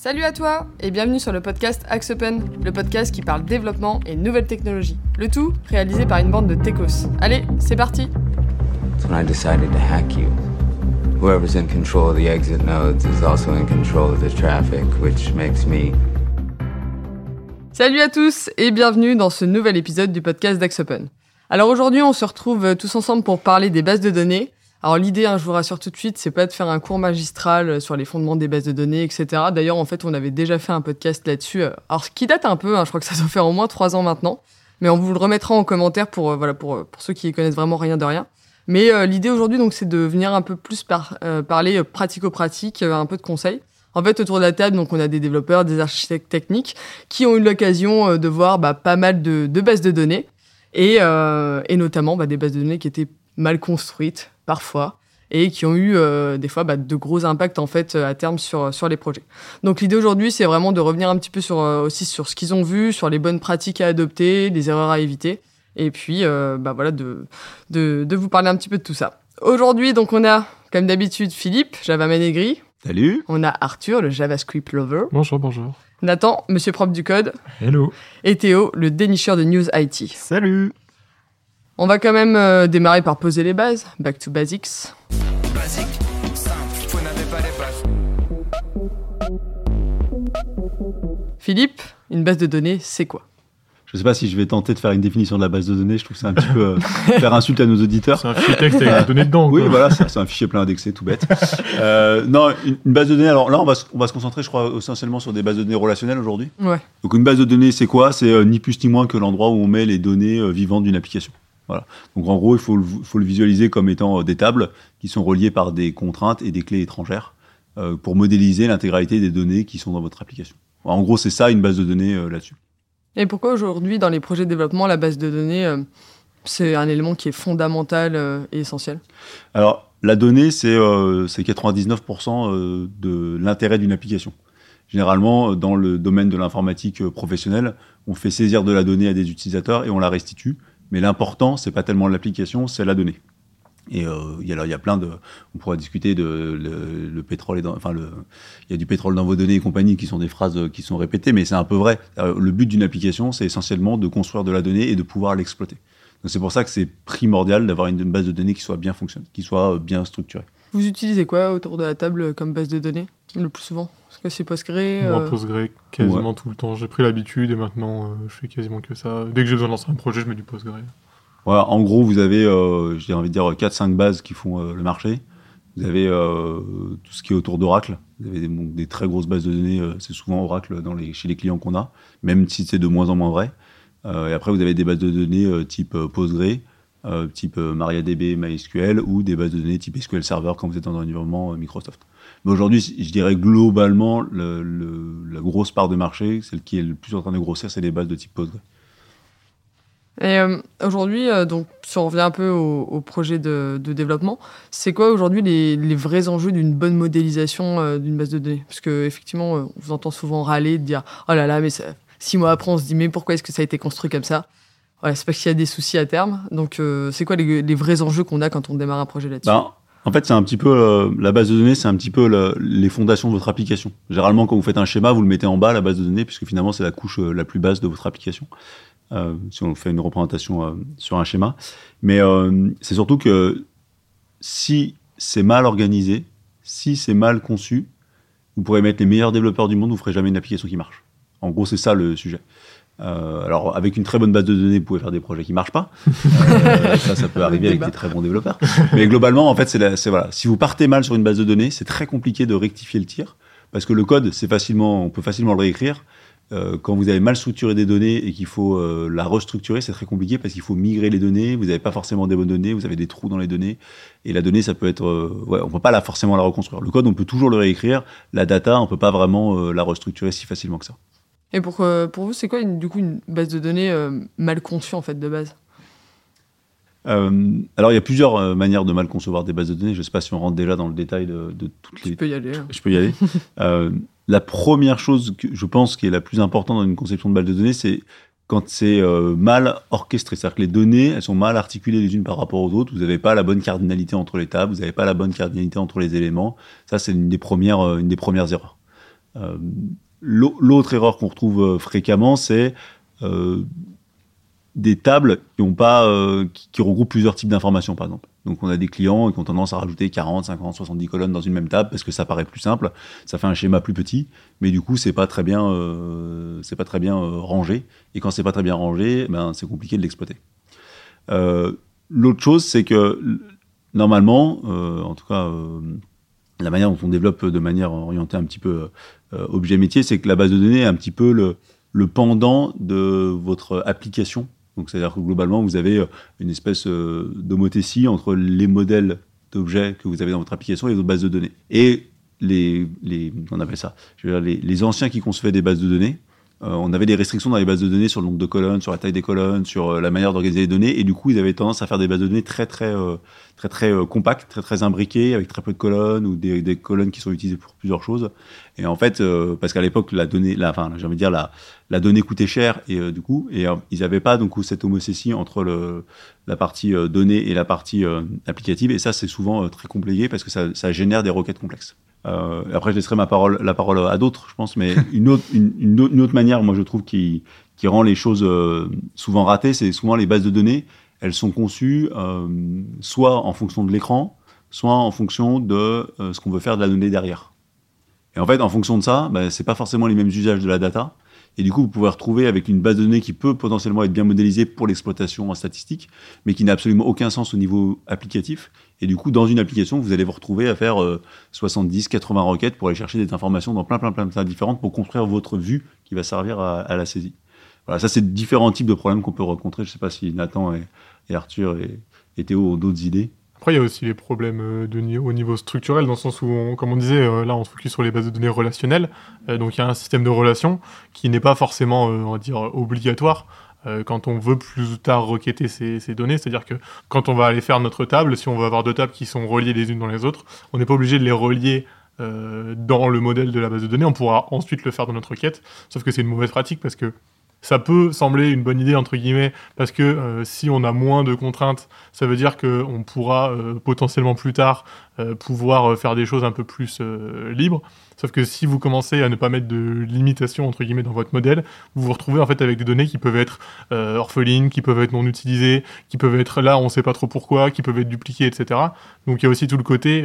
Salut à toi et bienvenue sur le podcast Axe Open, le podcast qui parle développement et nouvelles technologies. Le tout réalisé par une bande de techos. Allez, c'est parti That's when I decided to hack you. Whoever's in control of the exit nodes is also in control of the traffic, which makes me. Salut à tous et bienvenue dans ce nouvel épisode du podcast d'Axe Open. Alors aujourd'hui, on se retrouve tous ensemble pour parler des bases de données. Alors l'idée, hein, je vous rassure tout de suite, c'est pas de faire un cours magistral sur les fondements des bases de données, etc. D'ailleurs, en fait, on avait déjà fait un podcast là-dessus. euh, Alors ce qui date un peu, hein, je crois que ça doit faire au moins trois ans maintenant. Mais on vous le remettra en commentaire pour euh, voilà pour euh, pour ceux qui connaissent vraiment rien de rien. Mais euh, l'idée aujourd'hui, donc, c'est de venir un peu plus par, euh, parler euh, pratico-pratique, euh, un peu de conseils. En fait, autour de la table, donc, on a des développeurs, des architectes techniques qui ont eu l'occasion euh, de voir bah, pas mal de, de bases de données et, euh, et notamment bah, des bases de données qui étaient mal construites parfois et qui ont eu euh, des fois bah, de gros impacts en fait à terme sur sur les projets. Donc l'idée aujourd'hui, c'est vraiment de revenir un petit peu sur euh, aussi sur ce qu'ils ont vu, sur les bonnes pratiques à adopter, les erreurs à éviter, et puis euh, bah voilà de, de de vous parler un petit peu de tout ça. Aujourd'hui, donc on a comme d'habitude Philippe, Java Manegri, Salut on a Arthur, le JavaScript lover, Bonjour, bonjour. Nathan, Monsieur propre du code, Hello. et Théo, le dénicheur de news IT. Salut On va quand même euh, démarrer par poser les bases, back to basics. Philippe, une base de données, c'est quoi? Je sais pas si je vais tenter de faire une définition de la base de données, je trouve que c'est un petit peu euh, faire insulte à nos auditeurs. C'est un fichier texte avec des données dedans. Oui, quoi. voilà, c'est un fichier plein indexé, tout bête. Euh, non, une, une base de données, alors là, on va, se- on va se concentrer, je crois, essentiellement sur des bases de données relationnelles aujourd'hui. Ouais. Donc une base de données, c'est quoi? C'est euh, ni plus ni moins que l'endroit où on met les données euh, vivantes d'une application. Voilà. Donc en gros, il faut le, faut le visualiser comme étant euh, des tables qui sont reliées par des contraintes et des clés étrangères euh, pour modéliser l'intégralité des données qui sont dans votre application. En gros, c'est ça une base de données euh, là-dessus. Et pourquoi aujourd'hui, dans les projets de développement, la base de données, euh, c'est un élément qui est fondamental et essentiel? Alors, la donnée, c'est euh, c'est 99% euh, de l'intérêt d'une application. Généralement, dans le domaine de l'informatique professionnelle, on fait saisir de la donnée à des utilisateurs et on la restitue. Mais l'important, c'est pas tellement l'application, c'est la donnée. Et euh, il y a, plein de, on pourra discuter de le, le pétrole, est dans, enfin le, il y a du pétrole dans vos données et compagnie qui sont des phrases euh, qui sont répétées, mais c'est un peu vrai. Euh, Le but d'une application, c'est essentiellement de construire de la donnée et de pouvoir l'exploiter. Donc c'est pour ça que c'est primordial d'avoir une, une base de données qui soit bien fonctionnelle, qui soit euh, bien structurée. Vous utilisez quoi autour de la table comme base de données le plus souvent? Est-ce que c'est Postgre Moi, euh, Postgre quasiment tout le temps. J'ai pris l'habitude et maintenant euh, je fais quasiment que ça. Dès que j'ai besoin de lancer un projet, je mets du Postgre. Voilà, en gros, vous avez, euh, j'ai envie de dire, 4-5 bases qui font euh, le marché. Vous avez euh, tout ce qui est autour d'Oracle. Vous avez des, donc, des très grosses bases de données. euh, c'est souvent Oracle dans les, chez les clients qu'on a, même si c'est de moins en moins vrai. Euh, et après, vous avez des bases de données euh, type euh, Postgre, euh, type euh, MariaDB, MySQL, ou des bases de données type SQL Server quand vous êtes dans un environnement euh, Microsoft. Mais aujourd'hui, je dirais globalement, le, le- la grosse part de marché, celle qui est le plus en train de grossir, c'est les bases de type Postgre. Et aujourd'hui, donc, si on revient un peu au, projet de, développement, c'est quoi aujourd'hui les, vrais enjeux d'une bonne modélisation d'une base de données? Parce que effectivement, on vous entend souvent râler, de dire oh là là, mais six mois après, on se dit mais pourquoi est-ce que ça a été construit comme ça? C'est parce qu'il y a des soucis à terme. Donc, euh, c'est quoi les, vrais enjeux qu'on a quand on démarre un projet là-dessus? Ben, en fait, c'est un petit peu euh, la base de données, c'est un petit peu le- les fondations de votre application. Généralement, quand vous faites un schéma, vous le mettez en bas la base de données, puisque finalement, c'est la couche euh, la plus basse de votre application. Si on fait une représentation sur un schéma, mais c'est surtout que si c'est mal organisé, si c'est mal conçu, vous pourrez mettre les meilleurs développeurs du monde, vous ferez jamais une application qui marche. En gros, c'est ça le sujet. Euh, alors, avec une très bonne base de données, vous pouvez faire des projets qui marchent pas. Euh, ça, ça peut arriver avec des très bons développeurs. Mais globalement, en fait, c'est voilà. Si vous partez mal sur une base de données, c'est très compliqué de rectifier le tir parce que le code, c'est facilement, on peut facilement le réécrire. Euh, quand vous avez mal structuré des données et qu'il faut euh, la restructurer, c'est très compliqué parce qu'il faut migrer les données. Vous n'avez pas forcément des bonnes données, vous avez des trous dans les données. Et la donnée, ça peut être, euh, ouais, on peut pas la forcément la reconstruire. Le code, on peut toujours le réécrire. La data, on peut pas vraiment la restructurer si facilement que ça. Et pour, euh, pour vous, c'est quoi une- du coup une base de données euh, mal conçue en fait de base? Euh, alors, il y a plusieurs euh, manières de mal concevoir des bases de données. Je ne sais pas si on rentre déjà dans le détail de, de toutes Tu les. peux y aller. hein. Je peux y aller. Euh, la première chose que je pense qui est la plus importante dans une conception de base de données, c'est quand c'est mal orchestré. C'est-à-dire que les données, elles sont mal articulées les unes par rapport aux autres. Vous n'avez pas la bonne cardinalité entre les tables, vous n'avez pas la bonne cardinalité entre les éléments. Ça, c'est une des premières, une des premières erreurs. L'autre erreur qu'on retrouve euh, fréquemment, c'est euh, des tables qui, pas, euh, qui, regroupent plusieurs types d'informations, par exemple. Donc on a des clients qui ont tendance à rajouter 40, 50, 70 colonnes dans une même table parce que ça paraît plus simple, ça fait un schéma plus petit, mais du coup c'est pas très bien, pas très bien rangé. Et quand c'est pas très bien rangé, ben c'est compliqué de l'exploiter. L'autre chose, c'est que normalement, en tout cas, la manière dont on développe de manière orientée un petit peu euh, objet métier, c'est que la base de données est un petit peu le, pendant de votre application. Donc c'est-à-dire que globalement, vous avez euh, une espèce euh, d'homothétie entre les modèles d'objets que vous avez dans votre application et votre base de données. Et les, on ça, les anciens qui concevaient des bases de données, euh, on avait des restrictions dans les bases de données sur le nombre de colonnes, sur la taille des colonnes, sur euh, la manière d'organiser les données, et du coup, ils avaient tendance à faire des bases de données très très euh, très très euh, compactes, très très imbriquées, avec très peu de colonnes ou des, des colonnes qui sont utilisées pour plusieurs choses. Et en fait, euh, parce qu'à l'époque, la donnée, la, enfin, j'ai envie de dire la la donnée coûtait cher et du coup, et ils n'avaient pas donc cette homocétie entre le la partie donnée et la partie applicative, et ça, c'est souvent très compliqué parce que ça, ça génère des requêtes complexes. Euh, après, je laisserai ma parole, la parole à d'autres, je pense, mais une autre, une, une autre, une autre manière, moi, je trouve, qui, qui rend les choses euh, souvent ratées, c'est souvent les bases de données, elles sont conçues euh, soit en fonction de l'écran, soit en fonction de ce qu'on veut faire de la donnée derrière. Et en fait, en fonction de ça, ben, c'est pas forcément les mêmes usages de la data. Et du coup, vous pouvez retrouver avec une base de données qui peut potentiellement être bien modélisée pour l'exploitation en statistique, mais qui n'a absolument aucun sens au niveau applicatif. Et du coup, dans une application, vous allez vous retrouver à faire euh, 70, 80 requêtes pour aller chercher des informations dans plein, plein, plein de tas différentes pour construire votre vue qui va servir à, la saisie. Voilà, ça, c'est différents types de problèmes qu'on peut rencontrer. Je sais pas si Nathan et, Arthur et Théo ont d'autres idées. Après, il y a aussi les problèmes euh, au niveau structurel, dans le sens où, on- comme on disait, euh, là, on se focus sur les bases de données relationnelles. Euh, donc, il y a un système de relations qui n'est pas forcément, on va dire, obligatoire quand on veut plus tard requêter ces, données. C'est-à-dire que quand on va aller faire notre table, si on veut avoir deux tables qui sont reliées les unes dans les autres, on n'est pas obligé de les relier dans le modèle de la base de données. On pourra ensuite le faire dans notre requête. Sauf que c'est une mauvaise pratique parce que ça peut sembler une bonne idée, entre guillemets, parce que euh, si on a moins de contraintes, ça veut dire qu'on pourra euh, potentiellement plus tard euh, pouvoir faire des choses un peu plus libres. Sauf que si vous commencez à ne pas mettre de limitation, entre guillemets, dans votre modèle, vous vous retrouvez en fait avec des données qui peuvent être orphelines, qui peuvent être non utilisées, qui peuvent être là, on ne sait pas trop pourquoi, qui peuvent être dupliquées, etc. Donc il y a aussi tout le côté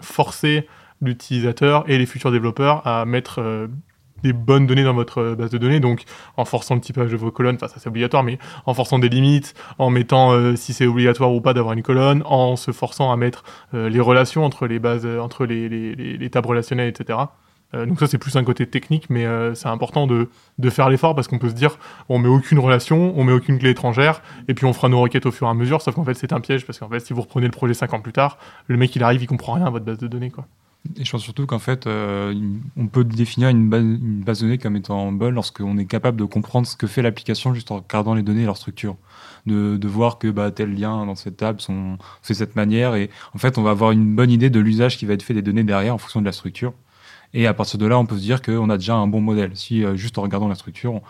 forcer l'utilisateur et les futurs développeurs à mettre des bonnes données dans votre euh, base de données, donc en forçant le typage de vos colonnes, enfin ça c'est obligatoire, mais en forçant des limites, en mettant euh, si c'est obligatoire ou pas d'avoir une colonne, en se forçant à mettre euh, les relations entre les bases, entre les, les, les, les tables relationnelles, etc. Donc ça c'est plus un côté technique, mais c'est important de, de faire l'effort parce qu'on peut se dire on met aucune relation, on met aucune clé étrangère, et puis on fera nos requêtes au fur et à mesure, sauf qu'en fait c'est un piège parce qu'en fait si vous reprenez le projet 5 ans plus tard, le mec il arrive, il comprend rien à votre base de données quoi. Et je pense surtout qu'en fait, euh, on peut définir une base, une base de données comme étant bonne lorsqu'on est capable de comprendre ce que fait l'application juste en regardant les données et leur structure. De, de voir que bah, tel lien dans cette table sont fait de cette manière. Et en fait, on va avoir une bonne idée de l'usage qui va être fait des données derrière en fonction de la structure. Et à partir de là, on peut se dire qu'on a déjà un bon modèle. Si euh, juste en regardant la structure, on,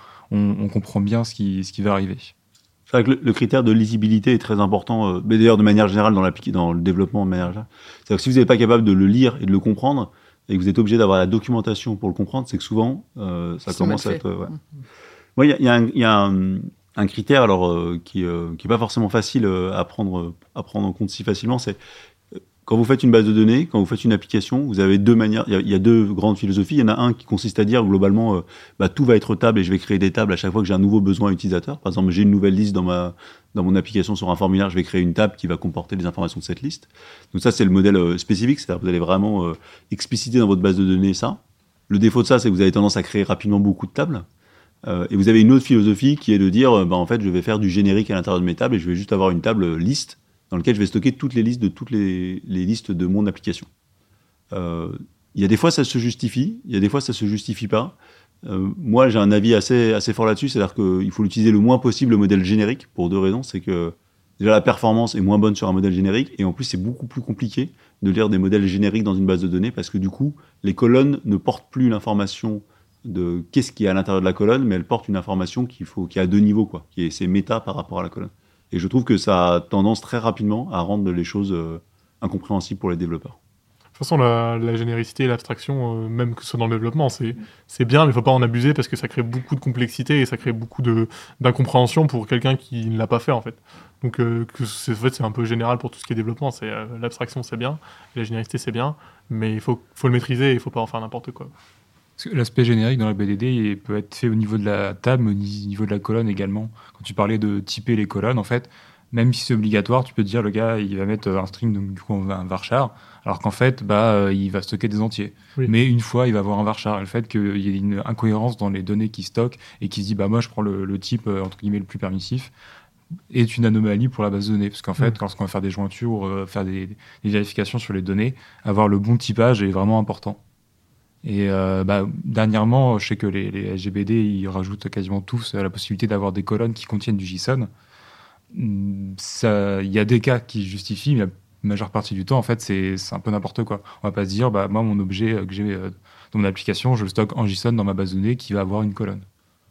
on comprend bien ce qui, ce qui va arriver. C'est vrai que le, le critère de lisibilité est très important, euh, mais d'ailleurs de manière générale dans, le développement de manière générale. C'est-à-dire que si vous n'êtes pas capable de le lire et de le comprendre, et que vous êtes obligé d'avoir la documentation pour le comprendre, c'est que souvent, euh, ça C'est commence à être... euh, ouais. Moi, il y a, y un, il y a un- un critère alors euh, qui euh, qui est pas forcément facile à prendre à prendre en compte si facilement, c'est quand vous faites une base de données, quand vous faites une application, vous avez deux manières. Il y a, deux grandes philosophies. Il y en a un qui consiste à dire globalement, euh, bah, tout va être table et je vais créer des tables à chaque fois que j'ai un nouveau besoin utilisateur. Par exemple, j'ai une nouvelle liste dans ma dans mon application sur un formulaire, je vais créer une table qui va comporter les informations de cette liste. Donc ça, c'est le modèle euh, spécifique, c'est-à-dire vous allez vraiment euh, expliciter dans votre base de données ça. Le défaut de ça, c'est que vous avez tendance à créer rapidement beaucoup de tables. Et vous avez une autre philosophie qui est de dire, bah, en fait, je vais faire du générique à l'intérieur de mes tables et je vais juste avoir une table liste dans laquelle je vais stocker toutes les listes de toutes les, listes de mon application. Euh, Il y a des fois, ça se justifie, il y a des fois, ça se justifie pas. Euh, moi, j'ai un avis assez, assez fort là-dessus, c'est-à-dire qu'il faut l'utiliser le moins possible, le modèle générique, pour deux raisons. C'est que déjà, la performance est moins bonne sur un modèle générique, et en plus, c'est beaucoup plus compliqué de lire des modèles génériques dans une base de données, parce que du coup, les colonnes ne portent plus l'information de qu'est-ce qui est à l'intérieur de la colonne, mais elles portent une information qu'il faut, qui à deux niveaux, quoi, qui est, c'est méta par rapport à la colonne. Et je trouve que ça a tendance très rapidement à rendre les choses euh, incompréhensibles pour les développeurs. toute façon, la, généricité et l'abstraction, euh, même que ce soit dans le développement, c'est bien, mais il faut pas en abuser parce que ça crée beaucoup de complexité et ça crée beaucoup de d'incompréhension pour quelqu'un qui ne l'a pas fait en fait. Donc, euh, c'est en fait, un peu général pour tout ce qui est développement. C'est l'abstraction, c'est bien, la généricité, c'est bien, mais il faut faut le maîtriser et il faut pas en faire n'importe quoi. L'aspect générique dans la BDD peut être fait au niveau de la table, mais au niveau de la colonne également. Quand tu parlais de typer les colonnes, en fait, même si c'est obligatoire, tu peux te dire le gars il va mettre un string, donc du coup on un varchar, alors qu'en fait bah, euh, il va stocker des entiers. Oui. Mais une fois il va avoir un varchar. Le fait qu'il y ait une incohérence dans les données qu'il stocke et qu'il se dit bah moi je prends le, le type euh, entre guillemets le plus permissif est une anomalie pour la base de données. Parce qu'en fait, Mm. lorsqu'on va faire des jointures ou euh, faire des, des vérifications sur les données, avoir le bon typage est vraiment important. Et euh, bah, dernièrement, je sais que les, les SGBD, ils rajoutent quasiment tous la possibilité d'avoir des colonnes qui contiennent du JSON. Ça- Il y a des cas qui justifient, mais la majeure partie du temps, en fait, c'est un peu n'importe quoi. On va pas se dire, bah, moi, mon objet que j'ai euh, dans mon application, je le stocke en JSON dans ma base de données qui va avoir une colonne.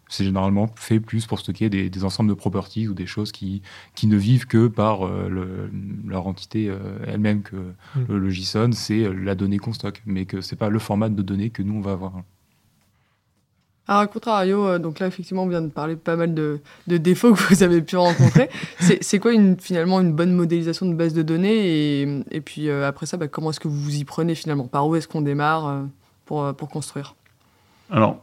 C'est généralement fait plus pour stocker des, des ensembles de properties ou des choses qui, qui ne vivent que par euh, le- leur entité euh, elle-même, que Mm. le, le JSON, c'est euh, la donnée qu'on stocke, mais que c'est pas le format de données que nous, on va avoir. Alors, à contrario, euh, donc là, effectivement, on vient de parler pas mal de, de défauts que vous avez pu rencontrer. c'est c'est quoi, une, finalement, une bonne modélisation de base de données Et, et puis, euh, après ça, bah, comment est-ce que vous vous y prenez, finalement? Par où est-ce qu'on démarre euh, pour, pour construire? Alors,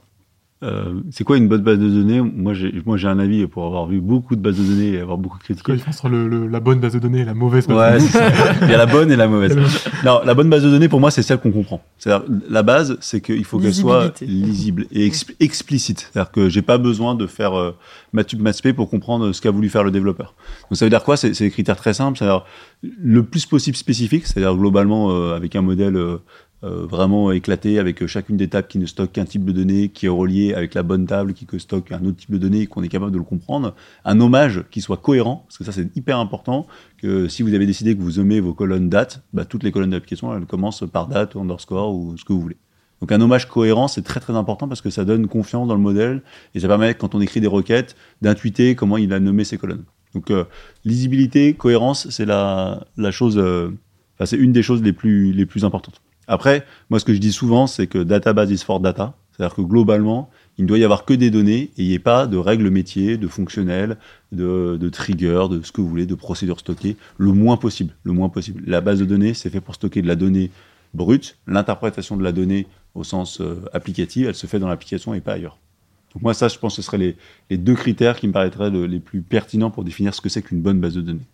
euh, c'est quoi une bonne base de données? Moi, j'ai un avis pour avoir vu beaucoup de bases de données et avoir beaucoup critiqué. il faut entre le, le- la bonne base de données et la mauvaise base Ouais, de ça. Il y a la bonne et la mauvaise. Non, la bonne base de données, pour moi, c'est celle qu'on comprend. C'est-à-dire, la base, c'est qu'il faut qu'elle soit lisible et exp- explicite. C'est-à-dire que j'ai pas besoin de faire euh, Matube Matspé pour comprendre ce qu'a voulu faire le développeur. Donc, ça veut dire quoi? C'est des critères très simples. C'est-à-dire le plus possible spécifique. C'est-à-dire globalement euh, avec un modèle euh, vraiment éclaté avec euh, chacune des tables qui ne stocke qu'un type de données, qui est relié avec la bonne table qui stocke un autre type de données qu'on est capable de le comprendre. Un hommage qui soit cohérent, parce que ça c'est hyper important, que si vous avez décidé que vous aimez vos colonnes date, bah, toutes les colonnes d'application elles commencent par date, underscore ou ce que vous voulez. Donc un hommage cohérent, c'est très très important parce que ça donne confiance dans le modèle et ça permet, quand on écrit des requêtes, d'intuiter comment il a nommé ses colonnes. Donc euh, lisibilité, cohérence, c'est la, chose, euh, c'est une des choses les plus, les plus importantes. Après, moi ce que je dis souvent, c'est que database is for data, c'est-à-dire que globalement, il ne doit y avoir que des données et il n'y ait pas de règles métiers, de fonctionnels, de, triggers, de ce que vous voulez, de procédures stockées, le moins possible, le moins possible. La base de données, c'est fait pour stocker de la donnée brute. L'interprétation de la donnée au sens euh, applicatif, elle se fait dans l'application et pas ailleurs. Donc moi, ça, je pense que ce seraient les, deux critères qui me paraîtraient le- les plus pertinents pour définir ce que c'est qu'une bonne base de données.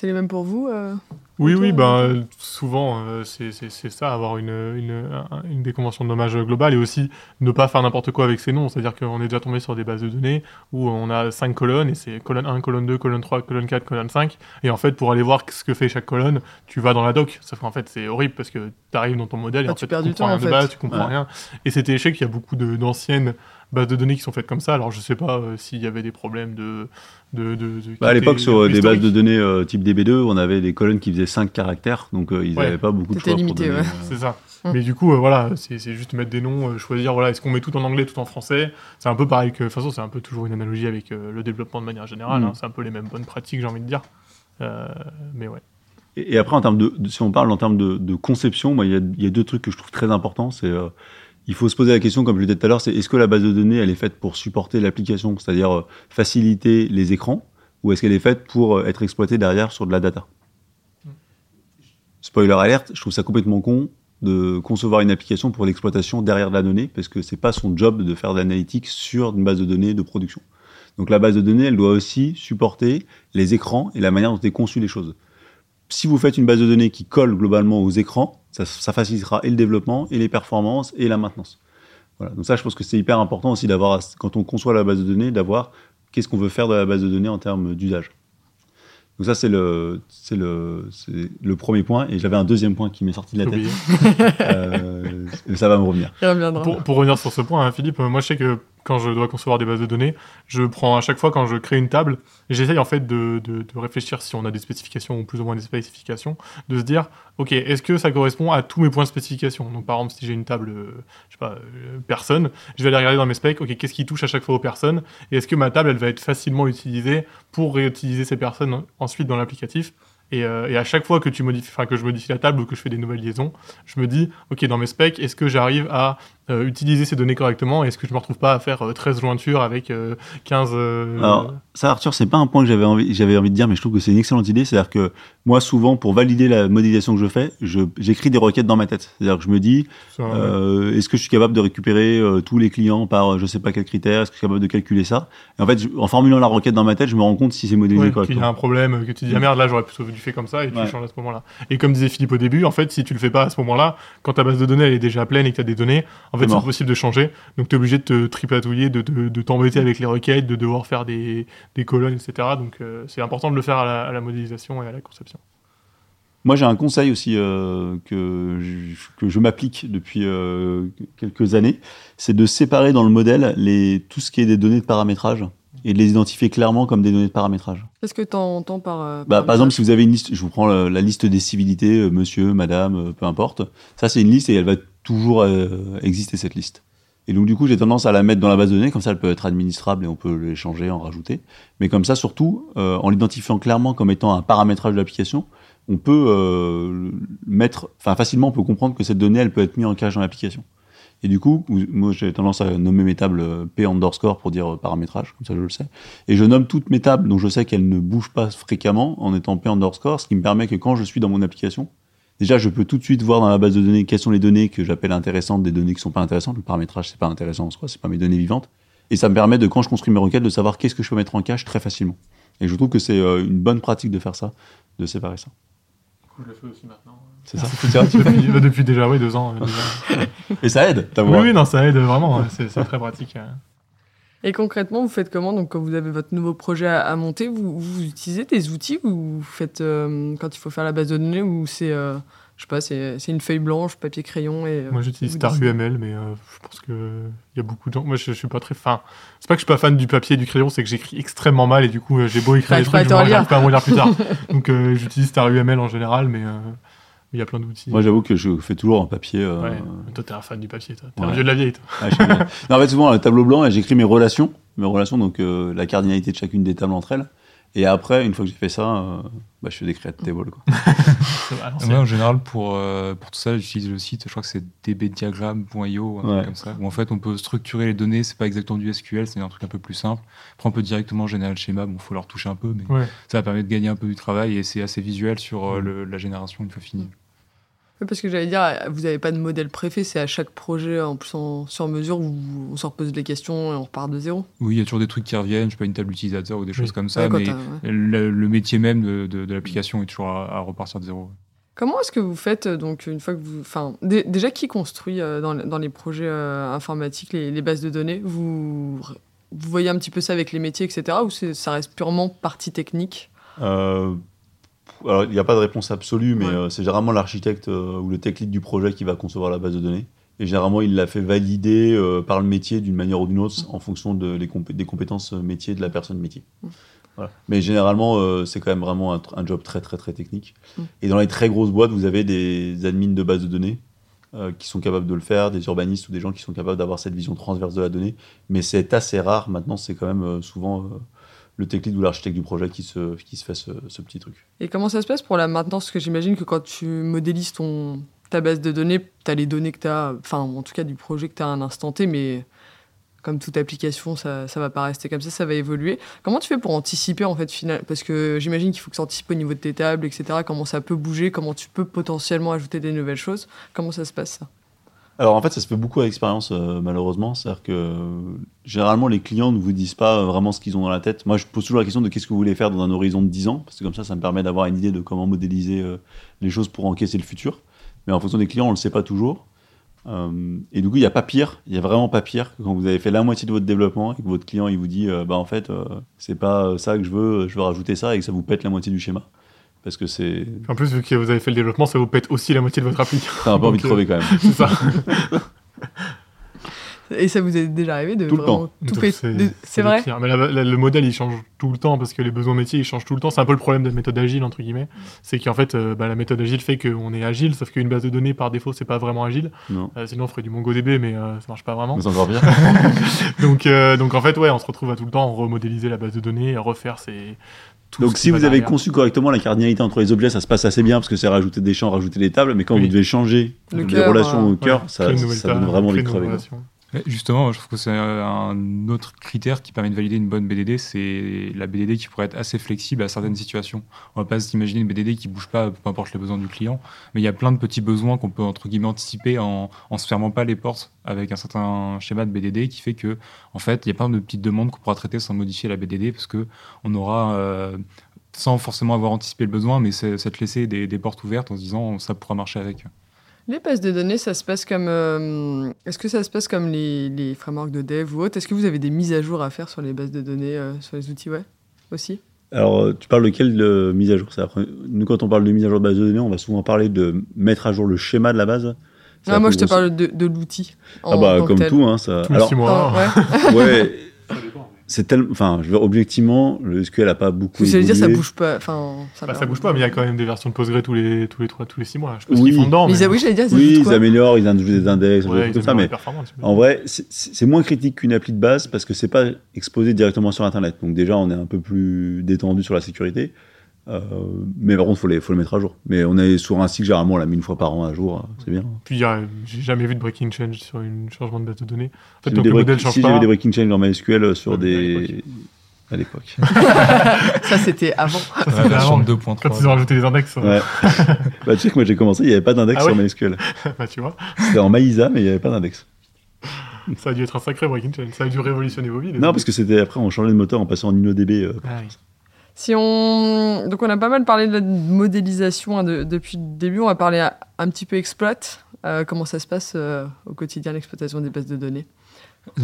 C'est les mêmes pour vous euh Oui, oui, ben, souvent, euh, c'est ça, avoir une, une, un- une déconvention de nommage globale et aussi ne pas faire n'importe quoi avec ces noms. C'est-à-dire qu'on est déjà tombé sur des bases de données où on a cinq colonnes et c'est colonne 1, colonne 2, colonne 3, colonne 4, colonne 5. Et en fait, pour aller voir ce que fait chaque colonne, tu vas dans la doc. Sauf qu'en fait, c'est horrible parce que tu arrives dans ton modèle et Ah, en tu fait, perds tu du comprends temps, rien en de base, tu comprends Ouais. rien. Et c'était échec, il y a beaucoup de- d'anciennes bases de données qui sont faites comme ça. Alors, je sais pas euh, s'il y avait des problèmes de. de, de, de- qui Bah, à l'époque, sur euh, des bases de données euh, type DB2, on avait des colonnes qui faisaient 5 caractères, donc euh, ils Ouais. n'avaient pas beaucoup de C'était choix limité, ouais. euh, C'est ça. Hum. Mais du coup, euh, voilà, c'est juste mettre des noms, euh, choisir, voilà, est-ce qu'on met tout en anglais, tout en français? C'est un peu pareil que, de toute façon, c'est un peu toujours une analogie avec euh, le développement de manière générale. Hum. hein, c'est un peu les mêmes bonnes pratiques, j'ai envie de dire. Euh, mais ouais. Et, et après, en termes de, de- si on parle en termes de, de conception, moi, il y a, il y a deux trucs que je trouve très importants. C'est, euh, il faut se poser la question, comme je le disais tout à l'heure, c'est est-ce que la base de données, elle est faite pour supporter l'application, c'est-à-dire euh, faciliter les écrans, ou est-ce qu'elle est faite pour euh, être exploitée derrière sur de la data? Spoiler alerte, je trouve ça complètement con de concevoir une application pour l'exploitation derrière de la donnée, parce que c'est pas son job de faire de l'analytique sur une base de données de production. Donc la base de données, elle doit aussi supporter les écrans et la manière dont est conçue les choses si vous faites une base de données qui colle globalement aux écrans, ça, ça facilitera et le développement, et les performances, et la maintenance. Voilà. Donc ça, je pense que c'est hyper important aussi d'avoir, quand on conçoit la base de données, d'avoir qu'est-ce qu'on veut faire de la base de données en termes d'usage. Donc ça, c'est le, c'est le, c'est le premier point. Et j'avais un deuxième point qui m'est sorti de la tête. Euh, ça va me revenir. Pour, pour revenir sur ce point, hein, Philippe, moi je sais que quand je dois concevoir des bases de données, je prends à chaque fois quand je crée une table, j'essaye en fait de, réfléchir si on a des spécifications ou plus ou moins des spécifications, de se dire, ok, est-ce que ça correspond à tous mes points de spécification? Donc par exemple, si j'ai une table, euh, je sais pas, euh, personne, je vais aller regarder dans mes specs, ok, qu'est-ce qui touche à chaque fois aux personnes, et est-ce que ma table, elle va être facilement utilisée pour réutiliser ces personnes ensuite dans l'applicatif? Euh, et à chaque fois que, tu modifies, que je modifie la table ou que je fais des nouvelles liaisons, je me dis, OK, dans mes specs, est-ce que j'arrive à euh, utiliser ces données correctement Est-ce que je me retrouve pas à faire euh, 13 jointures avec euh, 15... euh, Alors, ça, Arthur, c'est pas un point que j'avais envie, j'avais envie de dire, mais je trouve que c'est une excellente idée. C'est-à-dire que moi, souvent, pour valider la modélisation que je fais, je, j'écris des requêtes dans ma tête. C'est-à-dire que je me dis, euh, est-ce que je suis capable de récupérer tous les clients par je sais pas quel critère Est-ce que je suis capable de calculer ça? Et en fait, je- en formulant la requête dans ma tête, je me rends compte si c'est modélisé Ouais, qu'il y a correctement. un problème, que tu dis, ah merde, là, j'aurais plutôt dû faire comme ça, et tu Ouais. changes à ce moment-là. Et comme disait Philippe au début, en fait, si tu le fais pas à ce moment-là, quand ta base de données, elle est déjà pleine et que tu as des données, en fait, C'est impossible de changer. Donc, tu es obligé de te tripatouiller, de, de, de t'embêter avec les requêtes, de devoir faire des, des colonnes, etc. Donc, euh, c'est important de le faire à la, à la modélisation et à la conception. Moi, j'ai un conseil aussi euh, que je, que je m'applique depuis euh, quelques années, c'est de séparer dans le modèle les, tout ce qui est des données de paramétrage et de les identifier clairement comme des données de paramétrage. Qu'est-ce que tu entends par. euh, Bah, par exemple, si vous avez une liste, je vous prends la, la liste des civilités, euh, monsieur, madame, euh, peu importe. Ça, c'est une liste et elle va toujours euh, exister, cette liste. Et donc, du coup, j'ai tendance à la mettre dans la base de données, comme ça, elle peut être administrable et on peut les changer, en rajouter. Mais comme ça, surtout, euh, en l'identifiant clairement comme étant un paramétrage de l'application, on peut euh, mettre, enfin, facilement, on peut comprendre que cette donnée, elle peut être mise en cache dans l'application. Et du coup, moi, j'ai tendance à nommer mes tables P underscore pour dire paramétrage, comme ça, je le sais. Et je nomme toutes mes tables dont je sais qu'elles ne bougent pas fréquemment en étant P underscore, ce qui me permet que quand je suis dans mon application, déjà je peux tout de suite voir dans la base de données quelles sont les données que j'appelle intéressantes, des données qui sont pas intéressantes. Le paramétrage, c'est pas intéressant en soi, c'est pas mes données vivantes. Et ça me permet de, quand je construis mes requêtes, de savoir qu'est-ce que je peux mettre en cache très facilement. Et je trouve que c'est euh, une bonne pratique de faire ça, de séparer ça. Je le fais aussi maintenant. C'est ça. Depuis, depuis déjà, oui, deux ans. déjà. Et ça aide, ta oui, oui, non, ça aide vraiment. c'est très pratique. Et concrètement, vous faites comment Donc, quand vous avez votre nouveau projet à, à monter, vous, vous utilisez des outils ou vous faites euh, quand il faut faire la base de données ou c'est, euh, je sais pas, c'est une feuille blanche, papier crayon et. euh, Moi, j'utilise vous Star décidez. UML, mais euh, je pense que il y a beaucoup de gens. Moi, je, je suis pas très fan. C'est pas que je suis pas fan du papier et du crayon, c'est que j'écris extrêmement mal et du coup, j'ai beau écrire des trucs, je n'arrive pas à me relire plus tard. Donc, j'utilise Star UML en général, mais il y a plein d'outils. Moi, j'avoue que je fais toujours en papier. euh, Ouais. Toi, t'es un fan du papier, toi. T'es un vieux de la vieille, toi. Ah, non, en fait, souvent, le tableau blanc, j'écris mes relations, mes relations, donc euh, la cardinalité de chacune des tables entre elles. Et après, une fois que j'ai fait ça, euh, bah, je fais des tables. Quoi. Moi, en général, pour, euh, pour tout ça, j'utilise le site, je crois que c'est dbdiagram.io, un truc Ouais. comme ça, où en fait on peut structurer les données, c'est pas exactement du SQL, c'est un truc un peu plus simple. Après, on peut directement générer le schéma, bon, faut leur toucher un peu, mais Ouais. ça va permettre de gagner un peu du travail et c'est assez visuel sur euh, le- la génération une fois fini. Parce que j'allais dire, vous n'avez pas de modèle préfet, c'est à chaque projet en plus en, sur mesure où on se repose les questions et on repart de zéro. Oui, il y a toujours des trucs qui reviennent, je sais pas, une table utilisateur ou des choses Oui. comme ça, Ouais, mais ouais. le, le métier même de, de- de l'application est toujours à, à repartir de zéro. Comment est-ce que vous faites euh, donc une fois que vous, enfin, dé- déjà qui construit euh, dans, dans les projets euh, informatiques les, les bases de données? Vous vous voyez un petit peu ça avec les métiers, etc. Ou c'est- ça reste purement partie technique? Euh, alors, il n'y a pas de réponse absolue, mais Ouais. euh, c'est généralement l'architecte euh, ou le tech lead du projet qui va concevoir la base de données. Et généralement, il l'a fait valider euh, par le métier d'une manière ou d'une autre en fonction de, les compé- des compétences métiers de la personne métier. Mm. Voilà. Mais généralement, c'est quand même vraiment un, un job très, très, très technique. Mm. Et dans les très grosses boîtes, vous avez des admins de base de données qui sont capables de le faire, des urbanistes ou des gens qui sont capables d'avoir cette vision transverse de la donnée. Mais c'est assez rare. Maintenant, c'est quand même souvent le tech ou l'architecte du projet qui se, qui se fait ce, ce petit truc. Et comment ça se passe pour la maintenance? Parce que j'imagine que quand tu modélises ton, ta base de données, tu as les données que tu as, enfin en tout cas du projet que tu as à un instant T, mais comme toute application, ça ne va pas rester comme ça, ça va évoluer. Comment tu fais pour anticiper en fait final? Parce que j'imagine qu'il faut que tu anticipes au niveau de tes tables, etc. Comment ça peut bouger, comment tu peux potentiellement ajouter des nouvelles choses? Comment ça se passe ça? Alors en fait, ça se fait beaucoup à l'expérience, euh, malheureusement. C'est-à-dire que généralement, les clients ne vous disent pas euh, vraiment ce qu'ils ont dans la tête. Moi, je pose toujours la question de qu'est-ce que vous voulez faire dans un horizon de 10 ans, parce que comme ça, ça me permet d'avoir une idée de comment modéliser euh, les choses pour encaisser le futur. Mais en fonction des clients, on ne le sait pas toujours. Et du coup, il n'y a pas pire, il n'y a vraiment pas pire que quand vous avez fait la moitié de votre développement et que votre client il vous dit bah en fait, c'est pas ça que je veux, je veux rajouter ça et que ça vous pète la moitié du schéma. Parce que c'est. En plus, vu que vous avez fait le développement, ça vous pète aussi la moitié de votre appli. T'as un peu envie de Donc, euh, crever quand même. C'est ça. Et ça vous est déjà arrivé de Tout le vraiment temps. tout Donc, fait de- C'est le vrai. Mais la- la- le modèle, il change tout le temps parce que les besoins métiers, ils changent tout le temps. C'est un peu le problème de la méthode agile, entre guillemets. C'est qu'en fait, euh, bah, la méthode agile fait qu'on est agile, sauf qu'une base de données, par défaut, c'est pas vraiment agile. Non. Euh, sinon, on ferait du MongoDB, mais euh, ça marche pas vraiment. Mais encore pire. donc, euh, donc, en fait, ouais, on se retrouve à tout le temps remodéliser la base de données, à refaire ses, tout Donc si vous avez derrière. conçu correctement la cardinalité entre les objets, ça se passe assez bien parce que c'est rajouter des champs, rajouter des tables, mais quand Oui. vous devez changer Le les cœur, relations euh, au cœur, Ouais, ça, donne vraiment envie créer de une crever. Justement, je trouve que c'est un autre critère qui permet de valider une bonne BDD, c'est la BDD qui pourrait être assez flexible à certaines situations. On va pas s'imaginer une BDD qui bouge pas, peu importe les besoins du client, mais il y a plein de petits besoins qu'on peut entre guillemets anticiper en, en se fermant pas les portes avec un certain schéma de BDD qui fait que, en fait, il y a plein de petites demandes qu'on pourra traiter sans modifier la BDD parce que on aura euh, sans forcément avoir anticipé le besoin, mais c'est de laisser des, des portes ouvertes en se disant ça pourra marcher avec. Les bases de données, ça se passe comme. euh, Est-ce que ça se passe comme les, les frameworks de dev ou autre? Est-ce que vous avez des mises à jour à faire sur les bases de données, euh, sur les outils web aussi? Alors, euh, tu parles de quelle euh, mise à jour Nous, quand on parle de mise à jour de base de données, on va souvent parler de mettre à jour le schéma de la base. Ah, Moi, je te parle de, de l'outil. Ah bah comme tel. tout, hein, ça. Tous les Alors, six mois. Ah, ouais. ouais, c'est tellement. Enfin, je veux dire, objectivement, le SQL a pas beaucoup. Vous allez dire, ça bouge pas. Enfin, ça, Bah, ça bouge pas, mais il y a quand même des versions de Postgre tous les tous les trois tous les six mois. Je Oui. qu'ils font dedans. Mais mais- ils- oui, j'allais dire, ils Oui, ils améliorent, ils ajoutent des index, des Ouais, comme ça, mais. En vrai, c'est moins critique qu'une appli de base parce que c'est pas exposé directement sur Internet. Donc déjà, on est un peu plus détendu sur la sécurité. Euh, mais par contre, faut les, faut le mettre à jour. Mais on est sur un cycle généralement, on l'a mis une fois par an à jour, euh, c'est bien. Puis il y a- j'ai jamais vu de breaking change sur une changement de base de données. En fait, donc des le break- modèle change si, j'ai pas. vu des breaking change dans MySQL sur Ouais, mais à des. À l'époque. Ça, c'était avant. La version avant. 2.3. Quand ils ont rajouté les index, euh, Ouais. bah, tu sais que moi j'ai commencé, il n'y avait pas d'index Ah sur ouais MySQL. bah, tu vois, C'était en Maïsa, mais il n'y avait pas d'index. ça a dû être un sacré breaking change. Ça a dû révolutionner vos vies. les Non, parce que c'était après, on changeait de moteur en passant en InnoDB. euh, Ah oui. On... Donc on a pas mal parlé de la modélisation hein, de- depuis le début, on va parler un, petit peu exploit. Euh, comment ça se passe euh, au quotidien l'exploitation des bases de données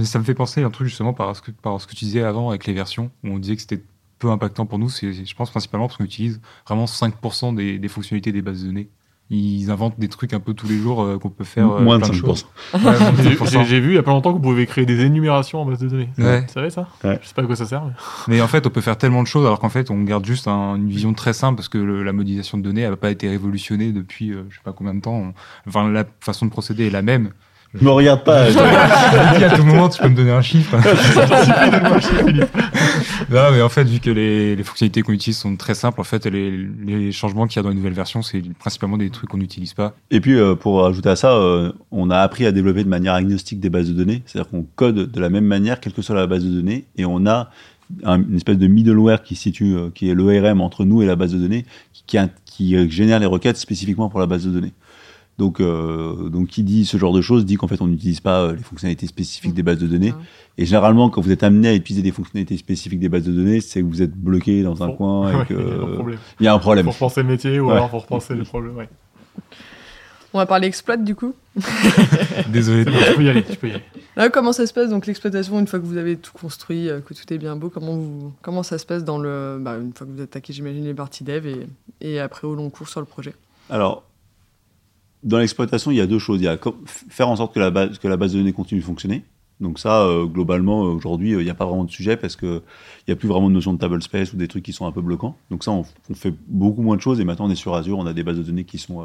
Ça me fait penser à un truc justement par ce que, tu disais avant avec les versions, où on disait que c'était peu impactant pour nous. Je pense principalement parce qu'on utilise vraiment 5% des, des fonctionnalités des bases de données. Ils inventent des trucs un peu tous les jours euh, qu'on peut faire. euh, moins de plein 5%. choses. Ouais, J'ai- 5%. J'ai j'ai vu il y a pas longtemps que vous pouvez créer des énumérations en base de données. Ouais. Vous savez ça Ouais. Je sais pas à quoi ça sert. mais- Mais en fait, on peut faire tellement de choses alors qu'en fait, on garde juste un- une vision très simple parce que le- la modélisation de données n'a pas été révolutionnée depuis euh, je sais pas combien de temps. On- Enfin, la façon de procéder est la même. Je me regarde pas. je- Je dis à tout moment, tu peux me donner un chiffre. Non, mais en fait, vu que les, fonctionnalités qu'on utilise sont très simples, en fait, les, changements qu'il y a dans les nouvelles versions, c'est principalement des trucs qu'on n'utilise pas. Et puis, euh, pour ajouter à ça, euh, on a appris à développer de manière agnostique des bases de données. C'est-à-dire qu'on code de la même manière, quelle que soit la base de données, et on a un- une espèce de middleware qui situe, euh, qui est l'ORM entre nous et la base de données, qui, qui, génère les requêtes spécifiquement pour la base de données. Donc, euh, donc, qui dit ce genre de choses dit qu'en fait, on n'utilise pas euh, les fonctionnalités spécifiques des bases de données. Et généralement, quand vous êtes amené à utiliser des fonctionnalités spécifiques des bases de données, c'est que vous êtes bloqué dans un Bon. coin et Ouais, que il y a un problème. il y a un problème. Faut repenser le métier ou Ouais. alors faut repenser le problème. Ouais. On va parler exploit du coup. Désolé. Tu peux y aller. Tu peux y aller. Là, comment ça se passe donc l'exploitation une fois que vous avez tout construit, euh, que tout est bien beau Comment vous, comment ça se passe dans le, bah, une fois que vous attaquez, j'imagine les parties dev et, et après au long cours sur le projet? Alors, dans l'exploitation, il y a deux choses. Il y a faire en sorte que la base, que la base de données continue de fonctionner. Donc ça, euh, globalement, euh, aujourd'hui, euh, il n'y a pas vraiment de sujet parce qu'il n'y a plus vraiment de notion de table space ou des trucs qui sont un peu bloquants. Donc ça, on, fait beaucoup moins de choses et maintenant on est sur Azure, on a des bases de données qui sont,